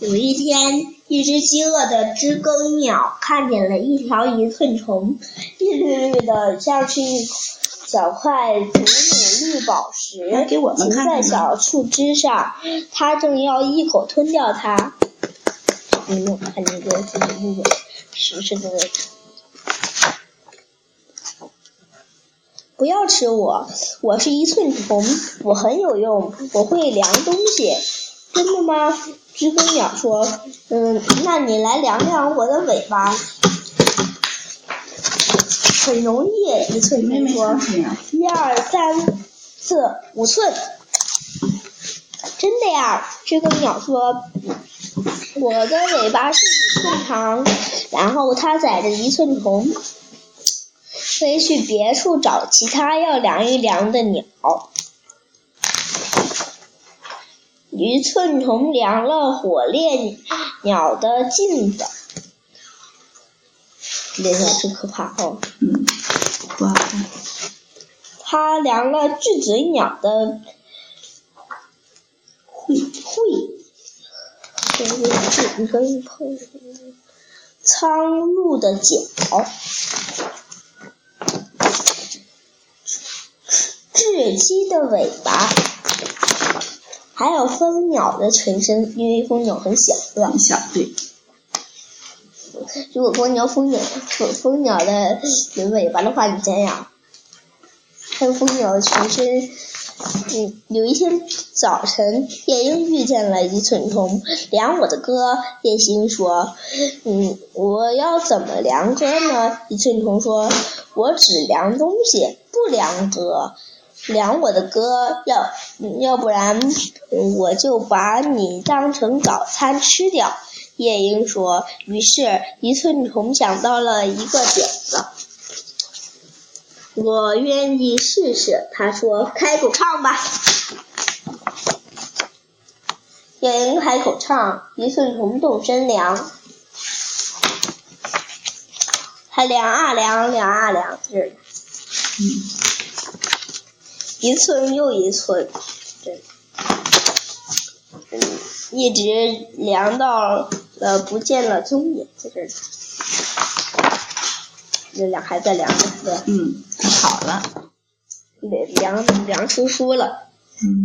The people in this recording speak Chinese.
有一天，一只饥饿的知更鸟看见了一条一寸虫，绿绿绿的，像是一小块祖母绿宝石，停在小树枝上。它正要一口吞掉它。你有看见过祖母绿宝石？不要吃我，我是一寸虫，我很有用，我会量东西。真的吗？知更鸟说：“嗯，那你来量量我的尾巴。”很容易，一寸妹妹虫说，：“一二三四五寸。”真的呀，知更鸟说：“我的尾巴是五寸长。”然后它载着一寸虫飞去别处找其他要量一量的鸟。一寸虫量了火烈鸟的颈子，烈鸟真可怕哦。嗯，不好看。它量了巨嘴鸟的会喙，这个是你可以碰苍鹭的脚，雉鸡的尾巴，还有蜂鸟的全身，因为蜂鸟很小，对吧？很小，对，如果蜂鸟蜂鸟蜂蜂鸟的尾巴的话，你想想，还有蜂鸟的全身。嗯，有一天早晨，夜莺遇见了一寸虫，量我的歌。夜莺说：“嗯，我要怎么量歌呢？”一寸虫说：“我只量东西，不量歌。量我的歌，要要不然我就把你当成早餐吃掉。”夜莺说。于是，一寸虫想到了一个点子。我愿意试试，他说：“开口唱吧。”夜莺开口唱，一寸虫动身量。他量啊量，量啊量，这嗯，一寸又一寸，对嗯，一直量到了不见了踪影，在这里。这量还在量着，对？嗯，好了，量量出书了。嗯。